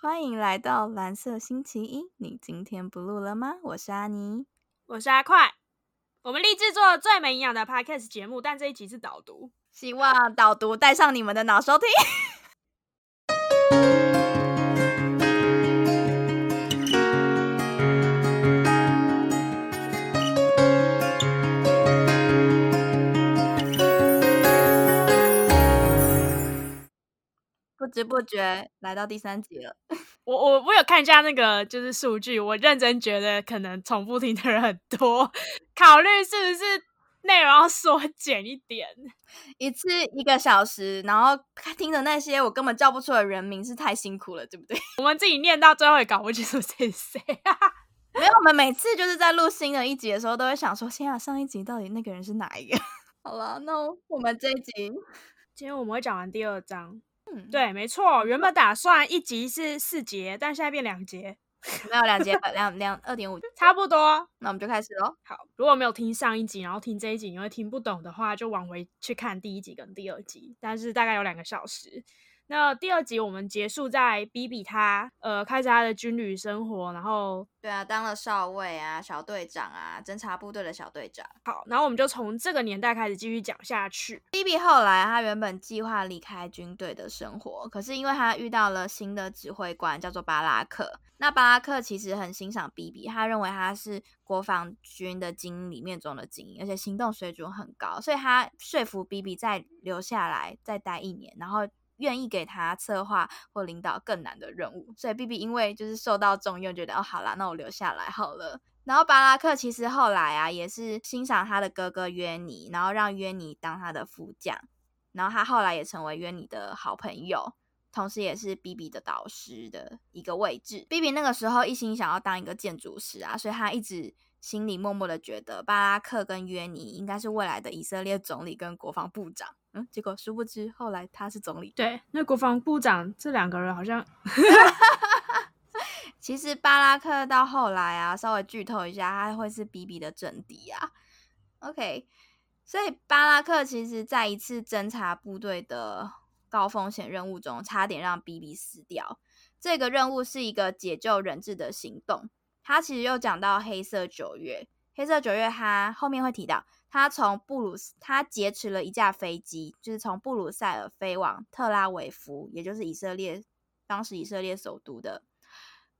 欢迎来到蓝色星期一。你今天不录了吗？我是阿尼，我是阿快。我们立志做最没营养的 podcast 节目，但这一集是导读，希望导读带上你们的脑收听。知不觉来到第三集了。我我我有看一下那个就是数据，我认真觉得可能重复听的人很多，考虑是不是内容要缩减一点，一次一个小时，然后听的那些我根本叫不出的人名，是太辛苦了，对不对？我们自己念到最后也搞不清楚谁是谁。没有，我们每次就是在录新的一集的时候，都会想说，天啊，上一集到底那个人是哪一个？好了，那我们这一集，今天我们会讲完第二章。嗯，对，没错。原本打算一集是四节，但现在变两节，没有两节，两两二点五，差不多。那我们就开始喽。好，如果没有听上一集，然后听这一集，你会听不懂的话，就往回去看第一集跟第二集，但是大概有两个小时。那第二集我们结束在比比他呃开始他的军旅生活，然后对啊，当了少尉啊、小队长啊、侦察部队的小队长。好，然后我们就从这个年代开始继续讲下去。比比后来他原本计划离开军队的生活，可是因为他遇到了新的指挥官，叫做巴拉克。那巴拉克其实很欣赏比比，他认为他是国防军的精英里面中的精英，而且行动水准很高，所以他说服比比再留下来再待一年，然后。愿意给他策划或领导更难的任务，所以 B B 因为就是受到重用，觉得哦好啦，那我留下来好了。然后巴拉克其实后来啊，也是欣赏他的哥哥约尼，然后让约尼当他的副将，然后他后来也成为约尼的好朋友，同时也是 B B 的导师的一个位置。B B 那个时候一心想要当一个建筑师啊，所以他一直。心里默默的觉得巴拉克跟约尼应该是未来的以色列总理跟国防部长，嗯，结果殊不知后来他是总理。对，那国防部长这两个人好像，其实巴拉克到后来啊，稍微剧透一下，他会是比比的政敌啊。OK，所以巴拉克其实在一次侦察部队的高风险任务中，差点让比比死掉。这个任务是一个解救人质的行动。他其实又讲到黑色九月，黑色九月他后面会提到，他从布鲁斯他劫持了一架飞机，就是从布鲁塞尔飞往特拉维夫，也就是以色列当时以色列首都的，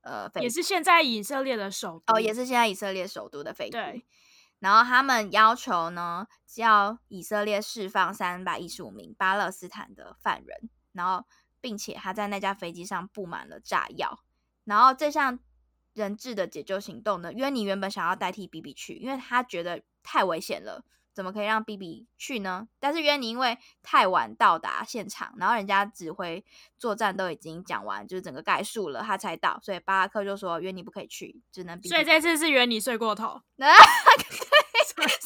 呃，也是现在以色列的首哦，也是现在以色列首都的飞机。对，然后他们要求呢，叫以色列释放三百一十五名巴勒斯坦的犯人，然后并且他在那架飞机上布满了炸药，然后这项。人质的解救行动呢？约尼原本想要代替 B B 去，因为他觉得太危险了，怎么可以让 B B 去呢？但是约尼因为太晚到达现场，然后人家指挥作战都已经讲完，就是整个概述了，他才到，所以巴拉克就说约尼不可以去，只能。所以这次是约尼睡过头。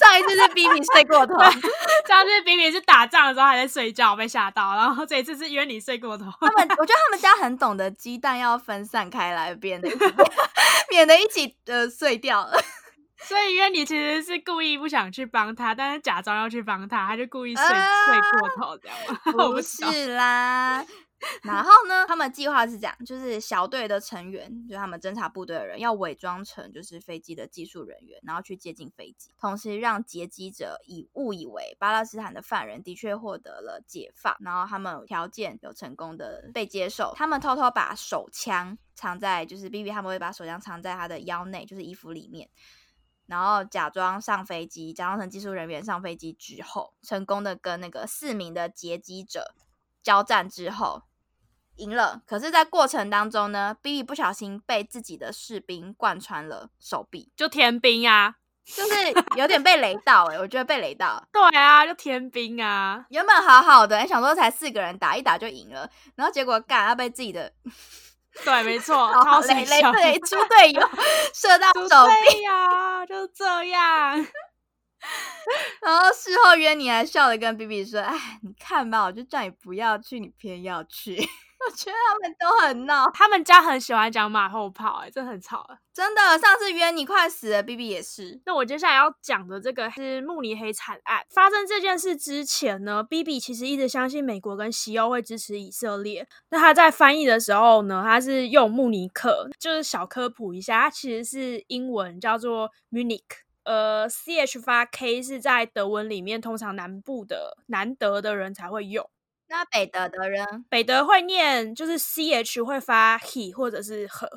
上一次是 B B 睡过头，上次 B B 是打仗的时候还在睡觉被吓到，然后这一次是约你睡过头。他们我觉得他们家很懂得鸡蛋要分散开来，免得 免得一起呃碎掉了。所以约你其实是故意不想去帮他，但是假装要去帮他，他就故意睡睡过头这样吗？不是啦。然后呢？他们计划是这样，就是小队的成员，就他们侦察部队的人，要伪装成就是飞机的技术人员，然后去接近飞机，同时让劫机者以误以为巴勒斯坦的犯人的确获得了解放，然后他们条件有成功的被接受。他们偷偷把手枪藏在，就是 B B 他们会把手枪藏在他的腰内，就是衣服里面，然后假装上飞机，假装成技术人员上飞机之后，成功的跟那个四名的劫机者交战之后。赢了，可是，在过程当中呢，B B 不小心被自己的士兵贯穿了手臂，就天兵啊，就是有点被雷到哎，我觉得被雷到。对啊，就天兵啊，原本好好的，想说才四个人打一打就赢了，然后结果干要被自己的，对，没错，超雷雷对猪队友 射到手臂呀，就这样。然后事后约你还笑着跟 B B 说：“哎，你看吧，我就叫你不要去，你偏要去。”我觉得他们都很闹，他们家很喜欢讲马后炮、哎，真的很吵。真的。上次约你快死了，B B 也是。那我接下来要讲的这个是慕尼黑惨案。发生这件事之前呢，B B 其实一直相信美国跟西欧会支持以色列。那他在翻译的时候呢，他是用慕尼克，就是小科普一下，它其实是英文叫做 Munich。呃，C H 发 K 是在德文里面通常南部的南德的人才会用。那北德的人，北德会念就是 C H 会发 he 或者是和，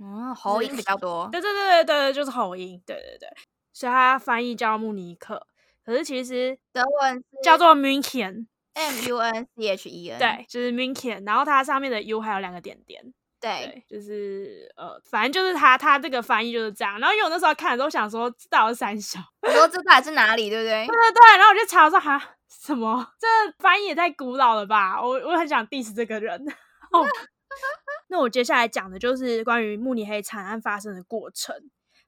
嗯，喉音比较多。对对对对对，就是喉音，对对对，所以它翻译叫慕尼克，可是其实德文叫做 München M U N C H E N，对，就是 München，然后它上面的 U 还有两个点点，对，就是呃，反正就是他他这个翻译就是这样。然后因为我那时候看的时候想说，这到底是三小，我说这到底是哪里，对不对？对对对，然后我就查说哈。什么？这翻译也太古老了吧！我我很想 diss 这个人。哦 那我接下来讲的就是关于慕尼黑惨案发生的过程。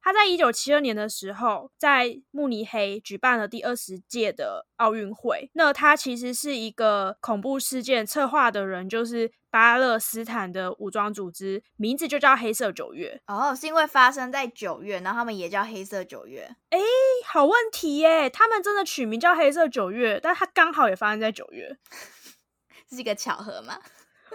他在一九七二年的时候，在慕尼黑举办了第二十届的奥运会。那他其实是一个恐怖事件策划的人，就是巴勒斯坦的武装组织，名字就叫黑色九月。哦，是因为发生在九月，然后他们也叫黑色九月。哎，好问题耶！他们真的取名叫黑色九月，但他刚好也发生在九月，是一个巧合吗？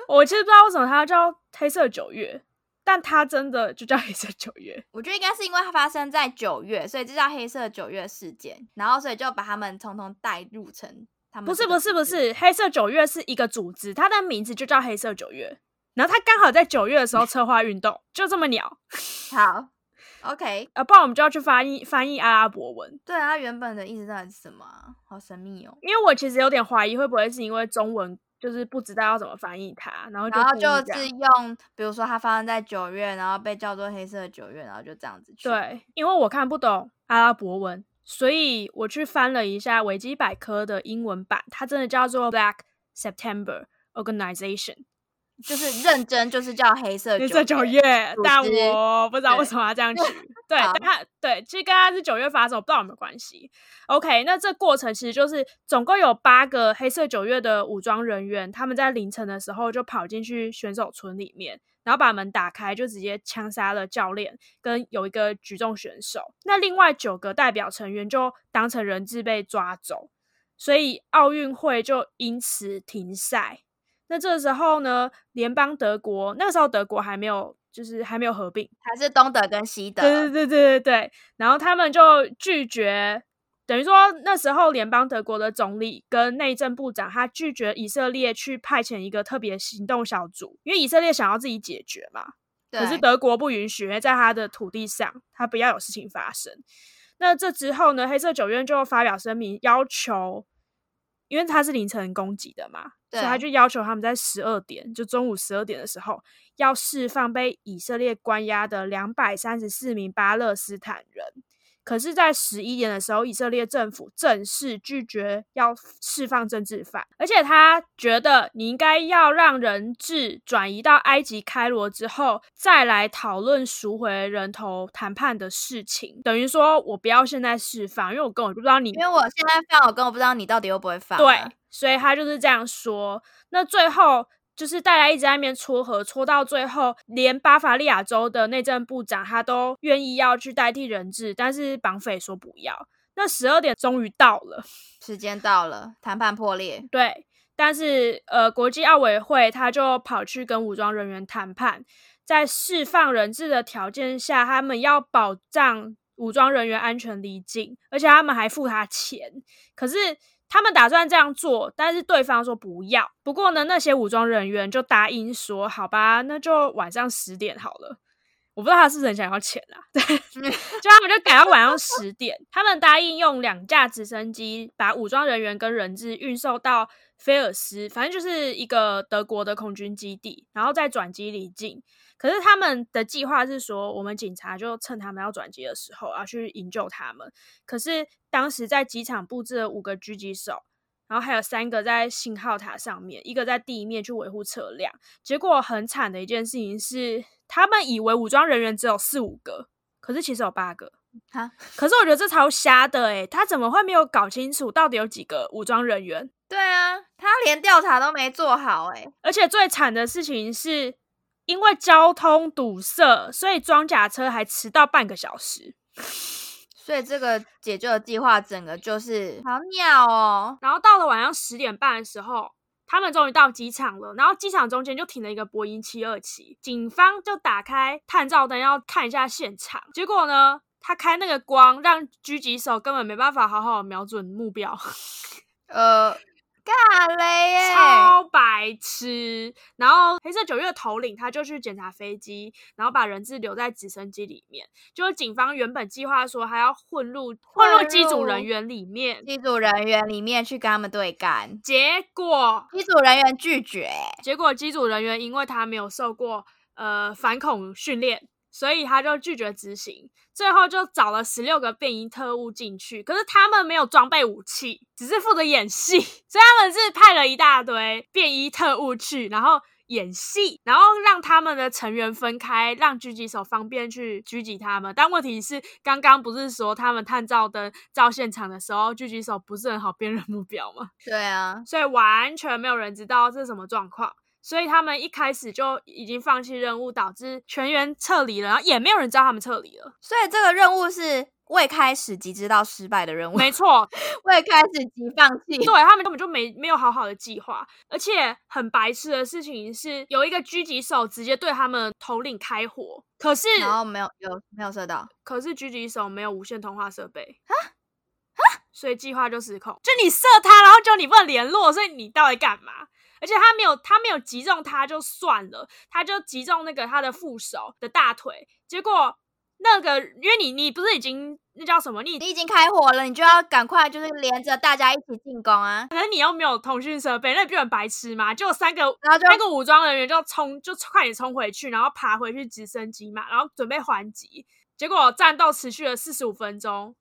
我其实不知道为什么他叫黑色九月。但它真的就叫黑色九月，我觉得应该是因为它发生在九月，所以这叫黑色九月事件，然后所以就把他们通通带入成他们。不是不是不是，黑色九月是一个组织，它的名字就叫黑色九月，然后它刚好在九月的时候 策划运动，就这么鸟。好，OK，呃，不然我们就要去翻译翻译阿拉伯文。对啊，它原本的意思到底是什么？好神秘哦。因为我其实有点怀疑，会不会是因为中文。就是不知道要怎么翻译它，然后然后就是用，比如说它发生在九月，然后被叫做黑色九月，然后就这样子去。对，因为我看不懂阿拉伯文，所以我去翻了一下维基百科的英文版，它真的叫做 Black September Organization。就是认真，就是叫黑色九月，但我不知道为什么要这样取。对，他对，其实跟他是九月发生，我不知道有没有关系。OK，那这过程其实就是总共有八个黑色九月的武装人员，他们在凌晨的时候就跑进去选手村里面，然后把门打开，就直接枪杀了教练跟有一个举重选手。那另外九个代表成员就当成人质被抓走，所以奥运会就因此停赛。那这时候呢，联邦德国那个时候德国还没有，就是还没有合并，还是东德跟西德。对对对对对对。然后他们就拒绝，等于说那时候联邦德国的总理跟内政部长，他拒绝以色列去派遣一个特别行动小组，因为以色列想要自己解决嘛。可是德国不允许，因为在他的土地上，他不要有事情发生。那这之后呢，黑色九院就发表声明，要求，因为他是凌晨攻击的嘛。所以他就要求他们在十二点，就中午十二点的时候，要释放被以色列关押的两百三十四名巴勒斯坦人。可是，在十一点的时候，以色列政府正式拒绝要释放政治犯，而且他觉得你应该要让人质转移到埃及开罗之后，再来讨论赎回人头谈判的事情。等于说我不要现在释放，因为我根本不知道你，因为我现在放，我根本不知道你到底会不会放。对，所以他就是这样说。那最后。就是大家一直在那边撮合，撮到最后，连巴伐利亚州的内政部长他都愿意要去代替人质，但是绑匪说不要。那十二点终于到了，时间到了，谈判破裂。对，但是呃，国际奥委会他就跑去跟武装人员谈判，在释放人质的条件下，他们要保障武装人员安全离境，而且他们还付他钱。可是。他们打算这样做，但是对方说不要。不过呢，那些武装人员就答应说：“好吧，那就晚上十点好了。”我不知道他是很想要钱啊，对，就他们就改到晚上十点。他们答应用两架直升机把武装人员跟人质运送到菲尔斯，反正就是一个德国的空军基地，然后再转机离境。可是他们的计划是说，我们警察就趁他们要转机的时候啊，去营救他们。可是当时在机场布置了五个狙击手，然后还有三个在信号塔上面，一个在地面去维护车辆。结果很惨的一件事情是，他们以为武装人员只有四五个，可是其实有八个。哈，可是我觉得这超瞎的诶，他怎么会没有搞清楚到底有几个武装人员？对啊，他连调查都没做好诶。而且最惨的事情是，因为交通堵塞，所以装甲车还迟到半个小时。所以这个解救的计划整个就是好鸟哦。然后到了晚上十点半的时候，他们终于到机场了。然后机场中间就停了一个波音七二七，警方就打开探照灯要看一下现场。结果呢，他开那个光，让狙击手根本没办法好好瞄准目标。呃。尬雷耶，超白痴！然后黑色九月头领他就去检查飞机，然后把人质留在直升机里面。就是警方原本计划说还要混入混入机组人员里面，机组人员里面去跟他们对干。结果机组人员拒绝，结果机组人员因为他没有受过呃反恐训练。所以他就拒绝执行，最后就找了十六个便衣特务进去，可是他们没有装备武器，只是负责演戏。所以他们是派了一大堆便衣特务去，然后演戏，然后让他们的成员分开，让狙击手方便去狙击他们。但问题是，刚刚不是说他们探照灯照现场的时候，狙击手不是很好辨认目标吗？对啊，所以完全没有人知道这是什么状况。所以他们一开始就已经放弃任务，导致全员撤离了，然后也没有人知道他们撤离了。所以这个任务是未开始即知道失败的任务。没错，未开始即放弃。对他们根本就没没有好好的计划，而且很白痴的事情是，有一个狙击手直接对他们头领开火，可是然后没有有没有射到，可是狙击手没有无线通话设备啊啊，所以计划就失控。就你射他，然后就你不能联络，所以你到底干嘛？而且他没有，他没有击中他就算了，他就击中那个他的副手的大腿。结果那个，因为你你不是已经那叫什么？你你已经开火了，你就要赶快就是连着大家一起进攻啊！可是你又没有通讯设备，那不就很白痴吗？就三个，然后三个武装人员就冲，就快点冲回去，然后爬回去直升机嘛，然后准备还击。结果战斗持续了四十五分钟，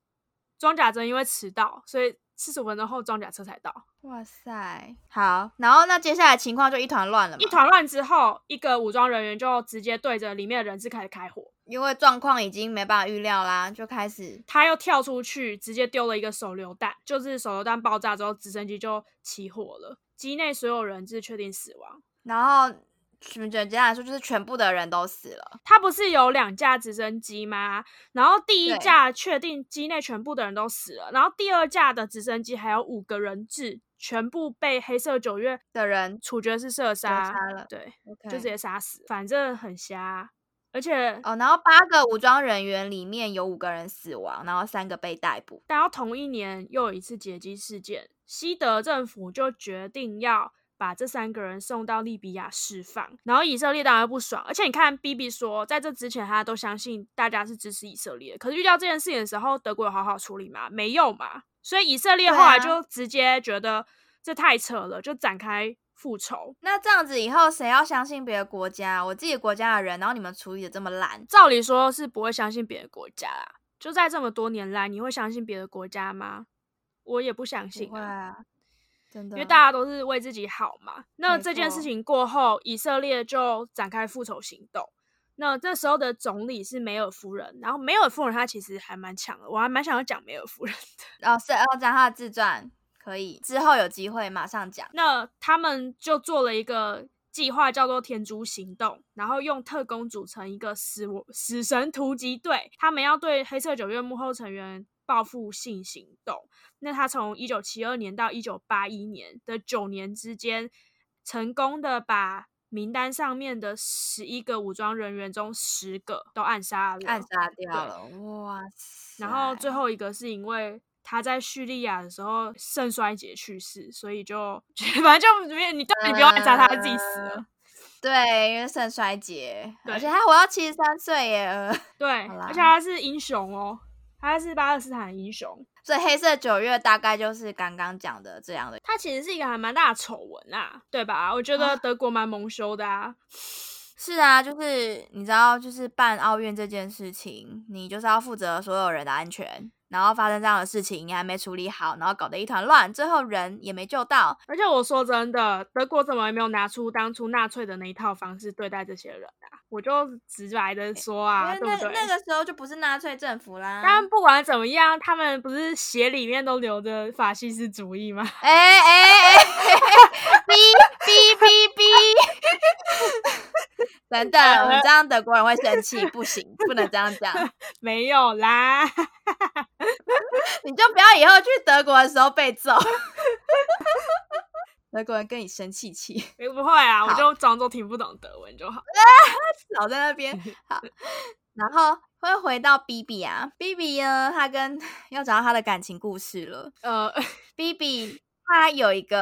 装甲针因为迟到，所以。四十五分钟后，装甲车才到。哇塞，好，然后那接下来情况就一团乱了。一团乱之后，一个武装人员就直接对着里面的人质开始开火，因为状况已经没办法预料啦，就开始他又跳出去，直接丢了一个手榴弹，就是手榴弹爆炸之后，直升机就起火了，机内所有人质确定死亡，然后。简简单来说，就是全部的人都死了。他不是有两架直升机吗？然后第一架确定机内全部的人都死了，然后第二架的直升机还有五个人质，全部被黑色九月的人处决是射杀了。对，就直接杀死，反正很瞎。而且哦，然后八个武装人员里面有五个人死亡，然后三个被逮捕。然后同一年又有一次劫机事件，西德政府就决定要。把这三个人送到利比亚释放，然后以色列当然不爽。而且你看，B B 说，在这之前他都相信大家是支持以色列，可是遇到这件事情的时候，德国有好好处理吗？没有嘛。所以以色列后来就直接觉得这太扯了，就展开复仇。那这样子以后谁要相信别的国家？我自己国家的人，然后你们处理的这么烂，照理说是不会相信别的国家啦。就在这么多年来，你会相信别的国家吗？我也不相信啊。因为大家都是为自己好嘛。那这件事情过后，以色列就展开复仇行动。那这时候的总理是梅尔夫人，然后梅尔夫人她其实还蛮强的，我还蛮想要讲梅尔夫人的。哦，是要讲她的自传，可以之后有机会马上讲。那他们就做了一个计划，叫做“天珠行动”，然后用特工组成一个死死神突击队，他们要对黑色九月幕后成员。报复性行动。那他从一九七二年到一九八一年的九年之间，成功的把名单上面的十一个武装人员中十个都暗杀了，暗杀掉了。哇塞！然后最后一个是因为他在叙利亚的时候肾衰竭去世，所以就 反正就没有你，你不用暗杀他他，自己死了。对，因为肾衰竭，而且他活到七十三岁耶。对，而且他是英雄哦。他是巴勒斯坦英雄，所以黑色九月大概就是刚刚讲的这样的。它其实是一个还蛮大的丑闻啊，对吧？我觉得德国蛮蒙羞的啊。是啊，就是你知道，就是办奥运这件事情，你就是要负责所有人的安全，然后发生这样的事情，你还没处理好，然后搞得一团乱，最后人也没救到。而且我说真的，德国怎么也没有拿出当初纳粹的那一套方式对待这些人啊？我就直白的说啊，对不对？那个时候就不是纳粹政府啦。但不管怎么样，他们不是血里面都流着法西斯主义吗？哎哎哎！哔哔哔哔！等等，我们这样德国人会生气，不行，不能这样讲。没有啦，你就不要以后去德国的时候被揍。德国人跟你生气气，不会啊，我就装作听不懂德文就好。老在那边好，然后会回到 B B 啊，B B 呢，他跟要找到他的感情故事了。呃，B B 他有一个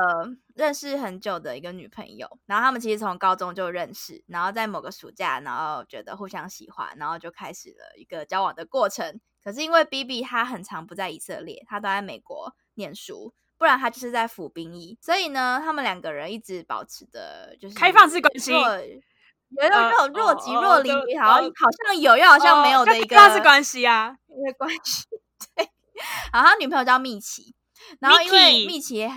认识很久的一个女朋友，然后他们其实从高中就认识，然后在某个暑假，然后觉得互相喜欢，然后就开始了一个交往的过程。可是因为 B B 他很长不在以色列，他都在美国念书。不然他就是在服兵役，所以呢，他们两个人一直保持的就是开放式关系，有一种若即若离，好像好像有又好像没有的一个开放式关系啊，一个关系。对，然后他女朋友叫蜜奇，然后因为蜜奇，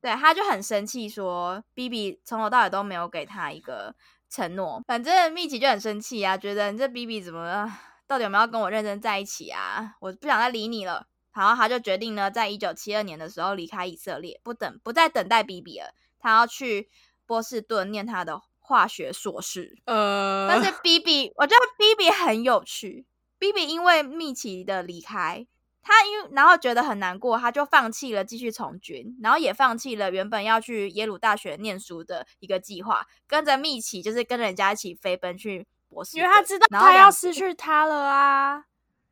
对，他就很生气，说 B B 从头到尾都没有给他一个承诺，反正蜜奇就很生气啊，觉得你这 B B 怎么到底有没有跟我认真在一起啊？我不想再理你了。然后他就决定呢，在一九七二年的时候离开以色列，不等不再等待 B B 了，他要去波士顿念他的化学硕士。呃，但是 B B，我觉得 B B 很有趣。B B 因为密奇的离开，他因为然后觉得很难过，他就放弃了继续从军，然后也放弃了原本要去耶鲁大学念书的一个计划，跟着密奇就是跟人家一起飞奔去博士，因为他知道他要失去他了啊。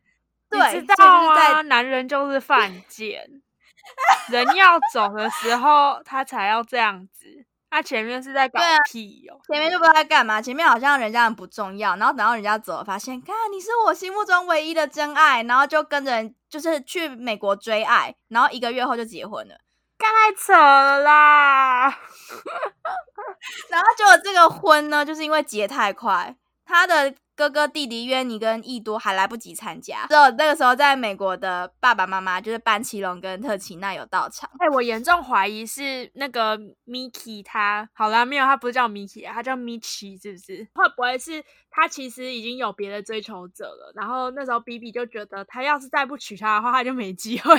对，知道啊，男人就是犯贱，人要走的时候他才要这样子。他前面是在搞屁哦，前面就不知道在干嘛，前面好像人家很不重要，然后等到人家走了，发现，看你是我心目中唯一的真爱，然后就跟着就是去美国追爱，然后一个月后就结婚了，太扯了啦！然后结果这个婚呢，就是因为结太快，他的。哥哥弟弟约尼跟易多还来不及参加，只有那个时候在美国的爸爸妈妈就是班奇隆跟特奇娜有到场。哎，我严重怀疑是那个 Miki 他好啦，没有，他不是叫 Miki，他叫 Michi，是不是？会不会是他其实已经有别的追求者了？然后那时候 B B 就觉得他要是再不娶她的话，他就没机会。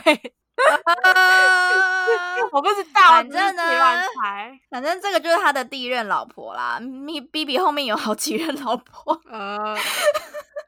我不知道，反正呢，反正这个就是他的第一任老婆啦。咪 B B 后面有好几任老婆，呃，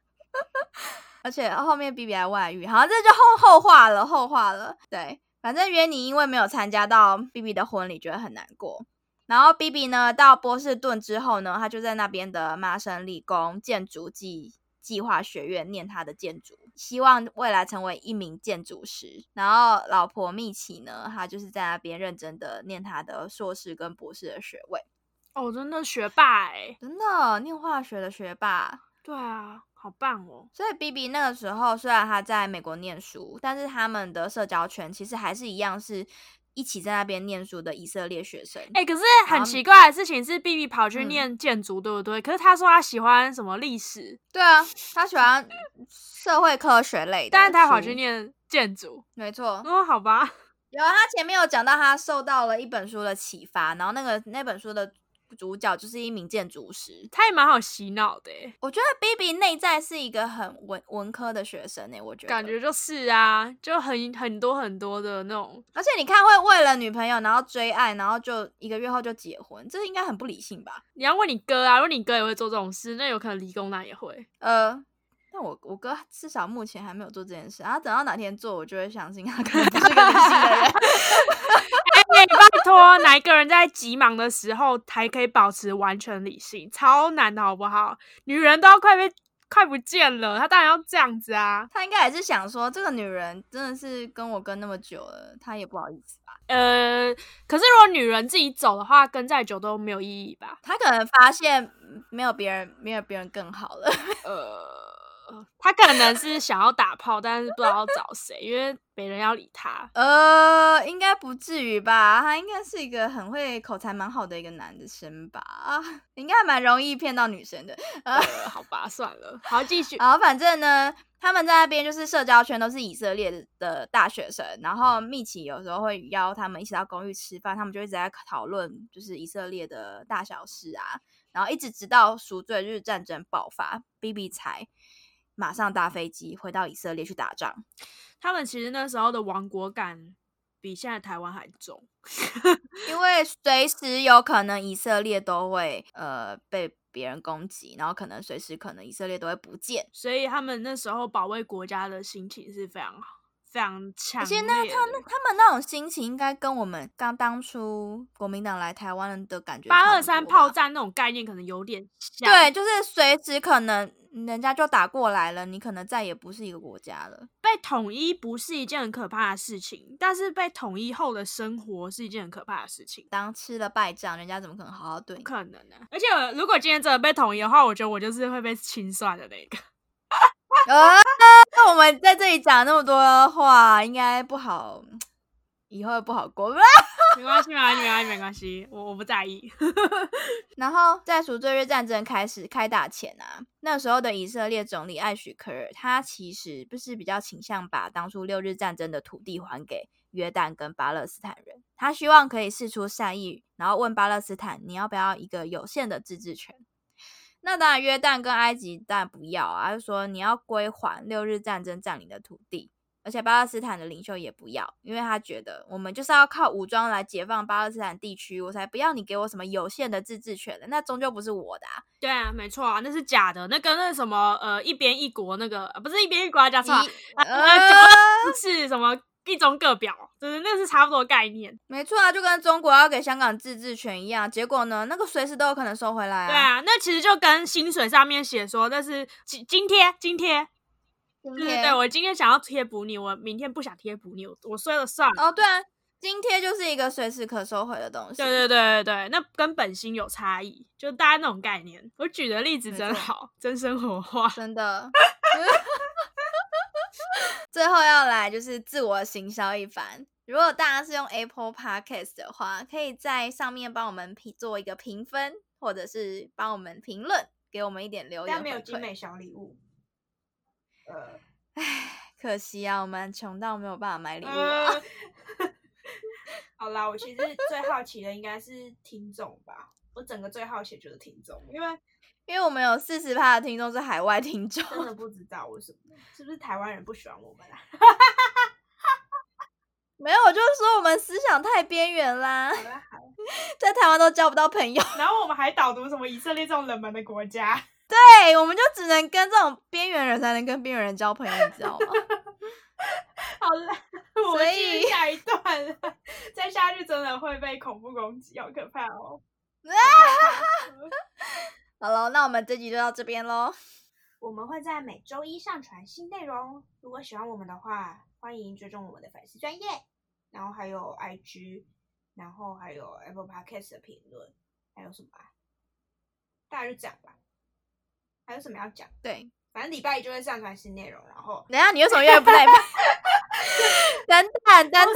而且后面 B B 还外遇，好像这就后后话了，后话了。对，反正约你因为没有参加到 B B 的婚礼，觉得很难过。然后 B B 呢，到波士顿之后呢，他就在那边的麻省理工建筑计。计划学院念他的建筑，希望未来成为一名建筑师。然后老婆蜜奇呢，她就是在那边认真的念她的硕士跟博士的学位。哦，真的学霸哎，真的念化学的学霸。对啊，好棒哦。所以 B B 那个时候虽然他在美国念书，但是他们的社交圈其实还是一样是。一起在那边念书的以色列学生，哎，可是很奇怪的事情是，B B 跑去念建筑，对不对？可是他说他喜欢什么历史，对啊，他喜欢社会科学类的，但是他跑去念建筑，没错。哦，好吧，有他前面有讲到他受到了一本书的启发，然后那个那本书的。主角就是一名建筑师，他也蛮好洗脑的。我觉得 B B 内在是一个很文文科的学生诶，我觉得感觉就是啊，就很很多很多的那种，而且你看会为了女朋友然后追爱，然后就一个月后就结婚，这应该很不理性吧？你要问你哥啊，如果你哥也会做这种事，那有可能理工男也会。呃，但我我哥至少目前还没有做这件事，然后等到哪天做，我就会相信他可能不是个理性的人。拜托，哪一个人在急忙的时候还可以保持完全理性？超难的好不好？女人都要快被快不见了，他当然要这样子啊！他应该也是想说，这个女人真的是跟我跟那么久了，他也不好意思吧？呃，可是如果女人自己走的话，跟再久都没有意义吧？他可能发现没有别人，没有别人更好了。呃。了。他可能是想要打炮，但是不知道要找谁，因为没人要理他。呃，应该不至于吧？他应该是一个很会口才蛮好的一个男生吧？啊应该蛮容易骗到女生的。呃，好吧，算了，好继续。然后反正呢，他们在那边就是社交圈都是以色列的大学生，然后密奇有时候会邀他们一起到公寓吃饭，他们就一直在讨论就是以色列的大小事啊。然后一直直到赎罪日战争爆发，B B 才马上搭飞机回到以色列去打仗。他们其实那时候的亡国感比现在台湾还重，因为随时有可能以色列都会呃被别人攻击，然后可能随时可能以色列都会不见，所以他们那时候保卫国家的心情是非常好。非常强，而且那他们他们那种心情，应该跟我们刚当初国民党来台湾的感觉，八二三炮战那种概念可能有点像。对，就是随时可能人家就打过来了，你可能再也不是一个国家了。被统一不是一件很可怕的事情，但是被统一后的生活是一件很可怕的事情。当吃了败仗，人家怎么可能好好对？不可能的。而且如果今天真的被统一的话，我觉得我就是会被清算的那个。啊，那我们在这里讲那么多话，应该不好，以后不好过。没关系，没关系，没关系，没关系，我我不在意。然后在赎罪日战争开始开打前啊，那时候的以色列总理艾许科尔，他其实不是比较倾向把当初六日战争的土地还给约旦跟巴勒斯坦人，他希望可以试出善意，然后问巴勒斯坦，你要不要一个有限的自治权？那当然，约旦跟埃及当然不要啊，就说你要归还六日战争占领的土地，而且巴勒斯坦的领袖也不要，因为他觉得我们就是要靠武装来解放巴勒斯坦地区，我才不要你给我什么有限的自治权的，那终究不是我的啊。对啊，没错啊，那是假的，那跟那什么呃一边一国那个不是一边一国叫错，是什么？一中各表，就是那是差不多概念，没错啊，就跟中国要给香港自治权一样，结果呢，那个随时都有可能收回来啊。对啊，那其实就跟薪水上面写说那是津津贴，津贴，对对对，我今天想要贴补你，我明天不想贴补你，我说了算。哦，对啊，津贴就是一个随时可收回的东西。对对对对对，那跟本薪有差异，就大家那种概念。我举的例子真好，真生活化，真的。最后要来就是自我行销一番。如果大家是用 Apple Podcast 的话，可以在上面帮我们评做一个评分，或者是帮我们评论，给我们一点留言。但没有精美小礼物。呃，唉，可惜啊，我们穷到没有办法买礼物啊。好啦，我其实最好奇的应该是听众吧。我整个最好奇就是听众，因为。因为我们有四十趴的听众是海外听众，真的不知道为什么，是不是台湾人不喜欢我们啊？没有，就是说我们思想太边缘啦，在台湾都交不到朋友。然后我们还导读什么以色列这种冷门的国家，对，我们就只能跟这种边缘人才能跟边缘人交朋友，你知道吗？好了，所以下一段再下去真的会被恐怖攻击，好可怕哦！好了，那我们这集就到这边喽。我们会在每周一上传新内容。如果喜欢我们的话，欢迎追踪我们的粉丝专业，然后还有 IG，然后还有 Apple Podcast 的评论，还有什么啊？大概就这样吧。还有什么要讲？对，反正礼拜一就会上传新内容。然后，等下你为什么越来越不耐烦？等等等等，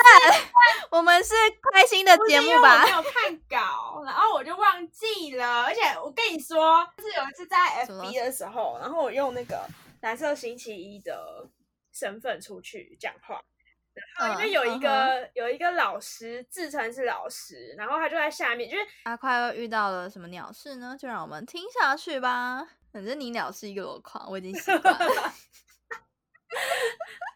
我们是开心的节目吧？我没有看稿，然后我就忘记了。而且我跟你说，就是有一次在 FB 的时候，然后我用那个蓝色星期一的身份出去讲话，然后因为有一个有一个老师自称是老师，然后他就在下面，就是阿快又遇到了什么鸟事呢？就让我们听下去吧。反正你鸟是一个箩筐，我已经习惯了。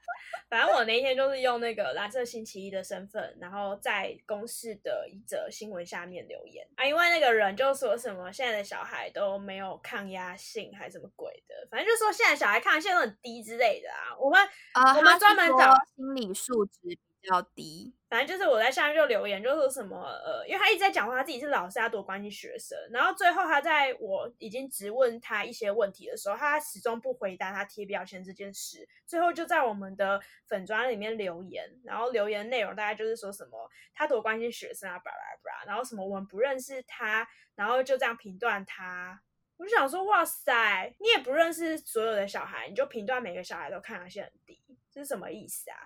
反正我那一天就是用那个蓝色星期一的身份，然后在公示的一则新闻下面留言啊，因为那个人就说什么现在的小孩都没有抗压性，还什么鬼的，反正就说现在小孩抗压性都很低之类的啊。我们啊，我们专门找心理素质。比较低，反正就是我在下面就留言，就说什么呃，因为他一直在讲话，他自己是老师，他多关心学生。然后最后他在我已经直问他一些问题的时候，他始终不回答他贴标签这件事。最后就在我们的粉砖里面留言，然后留言内容大概就是说什么他多关心学生啊，巴拉巴拉，然后什么我们不认识他，然后就这样评断他我就想说，哇塞，你也不认识所有的小孩，你就评断每个小孩都看上去很低，这是什么意思啊？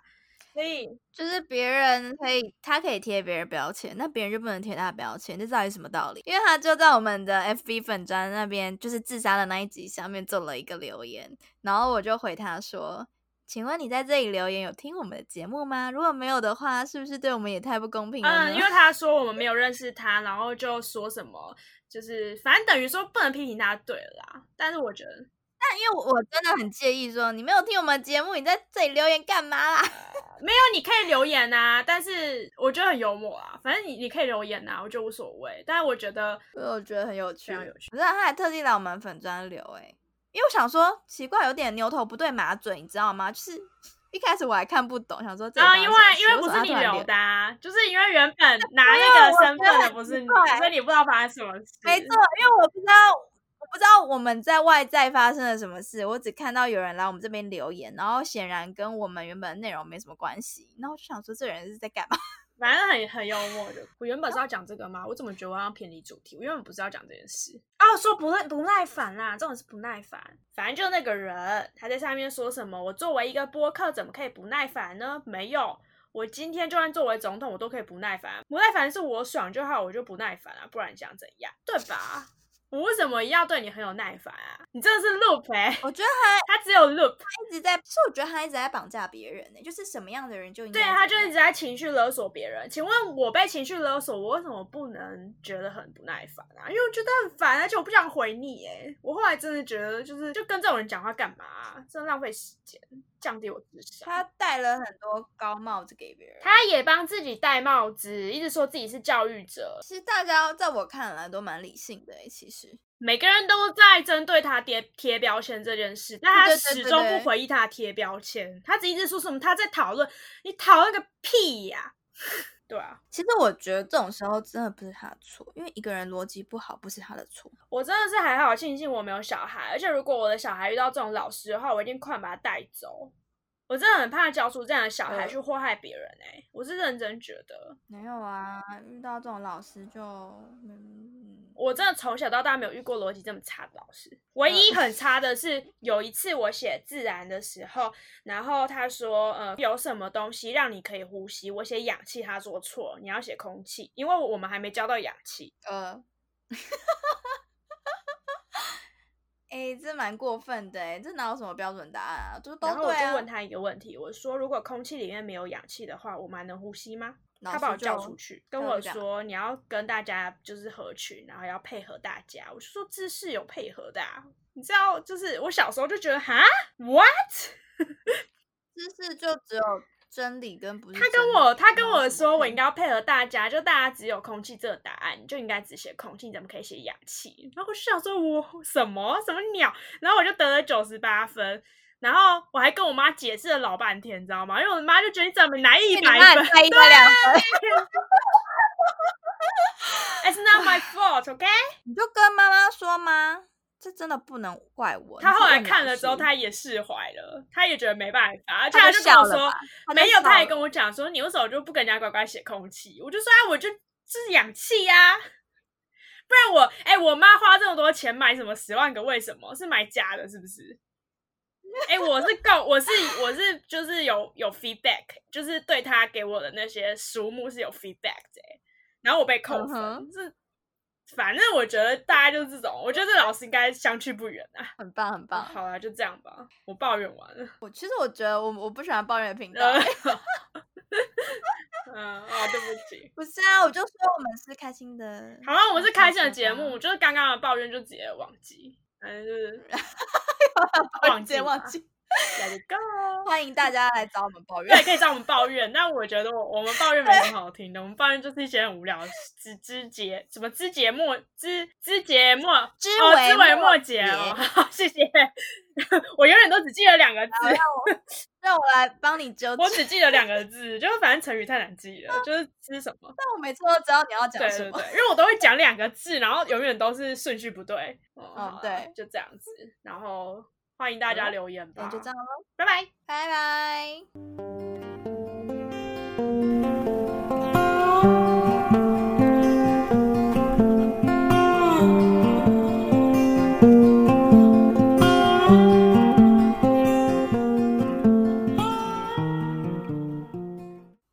所以就是别人可以，他可以贴别人标签，那别人就不能贴他标签，这到底什么道理？因为他就在我们的 FB 粉砖那边，就是自杀的那一集下面做了一个留言，然后我就回他说：“请问你在这里留言有听我们的节目吗？如果没有的话，是不是对我们也太不公平了？”嗯，因为他说我们没有认识他，然后就说什么，就是反正等于说不能批评他，对了啦。但是我觉得。但因为我我真的很介意，说你没有听我们节目，你在这里留言干嘛啦？没有，你可以留言呐，但是我觉得很幽默啊。反正你你可以留言呐，我觉得无所谓。但是我觉得，我觉得很有趣，非常有趣。不是，他还特地来我们粉专留，哎，因为我想说奇怪，有点牛头不对马嘴，你知道吗？就是 一开始我还看不懂，想说啊，因为因为不是你留的，就是因为原本 拿那个身份的不是你，所以你不知道发生什么事。没错，因为我不知道。不知道我们在外在发生了什么事，我只看到有人来我们这边留言，然后显然跟我们原本的内容没什么关系。然后我就想说，这人是在干嘛？反正很很幽默的。我原本是要讲这个吗？我怎么觉得我要偏离主题？我原本不是要讲这件事哦，说不耐不耐烦啦，这种是不耐烦。反正就那个人，他在上面说什么？我作为一个播客，怎么可以不耐烦呢？没有，我今天就算作为总统，我都可以不耐烦。不耐烦是我爽就好，我就不耐烦啊，不然想怎样？对吧？我为什么要对你很有耐烦啊？你真的是 loop 哎！我觉得他他只有 loop，他一直在，是我觉得他一直在绑架别人呢。就是什么样的人就对，他就一直在情绪勒索别人。请问我被情绪勒索，我为什么不能觉得很不耐烦啊？因为我觉得很烦，而且我不想回你哎。我后来真的觉得，就是就跟这种人讲话干嘛？真的浪费时间。降低我智商。他戴了很多高帽子给别人，他也帮自己戴帽子，一直说自己是教育者。其实大家在我看来都蛮理性的其实每个人都在针对他贴贴标签这件事，但他始终不回忆他贴标签。他只一直说什么他在讨论，你讨论个屁呀！对啊，其实我觉得这种时候真的不是他的错，因为一个人逻辑不好不是他的错。我真的是还好，庆幸我没有小孩，而且如果我的小孩遇到这种老师的话，我一定快把他带走。我真的很怕教出这样的小孩去祸害别人哎，我是认真觉得。没有啊，遇到这种老师就，我真的从小到大没有遇过逻辑这么差的老师。唯一很差的是有一次我写自然的时候，然后他说，呃，有什么东西让你可以呼吸？我写氧气，他说错，你要写空气，因为我们还没教到氧气。呃。哎，这蛮过分的哎，这哪有什么标准答案啊？就都对然后我就问他一个问题，我说如果空气里面没有氧气的话，我们还能呼吸吗？他把我叫出去，跟我说你要跟大家就是合群，然后要配合大家。我就说姿势有配合的，啊你知道，就是我小时候就觉得哈，what？姿势就只有。真理跟不是他跟我他跟我说我应该要配合大家，就大家只有空气这个答案，你就应该只写空气，你怎么可以写氧气？然后我就想说我什么什么鸟？然后我就得了九十八分，然后我还跟我妈解释了老半天，你知道吗？因为我妈就觉得你怎么拿一百分，差一两分。It's not my fault, OK？你就跟妈妈说吗？这真的不能怪我。他后来看了之后，他也释怀了，他也觉得没办法，而且他就跟我说，没有，他也跟我讲说，你为什么就不跟人家乖乖写空气？我就说，啊，我就是氧气呀，不然我，哎，我妈花这么多钱买什么十万个为什么？是买假的，是不是？哎，我是告，我是我是就是有有 feedback，就是对他给我的那些书目是有 feedback 的，然后我被扣分是。反正我觉得大家就是这种，我觉得这老师应该相去不远啊。很棒，很棒。好了，就这样吧。我抱怨完了。我其实我觉得我我不喜欢抱怨频道。嗯啊，对不起。不是啊，我就说我们是开心的。好了，我们是开心的节目，就是刚刚的抱怨就直接忘记，反正就是 忘记 忘记。Let it go！欢迎大家来找我们抱怨，对，可以找我们抱怨。那我觉得我我们抱怨没什么好听的，我们抱怨就是一些很无聊的枝枝节，什么枝节末枝枝节末枝枝尾末节哦。好，谢谢。我永远都只记得两个字，让我来帮你纠正。我只记得两个字，就是反正成语太难记了，就是吃什么。但我每次都知道你要讲什么，因为我都会讲两个字，然后永远都是顺序不对。嗯，对，就这样子，然后。欢迎大家留言吧，那就这样喽，拜拜，拜拜。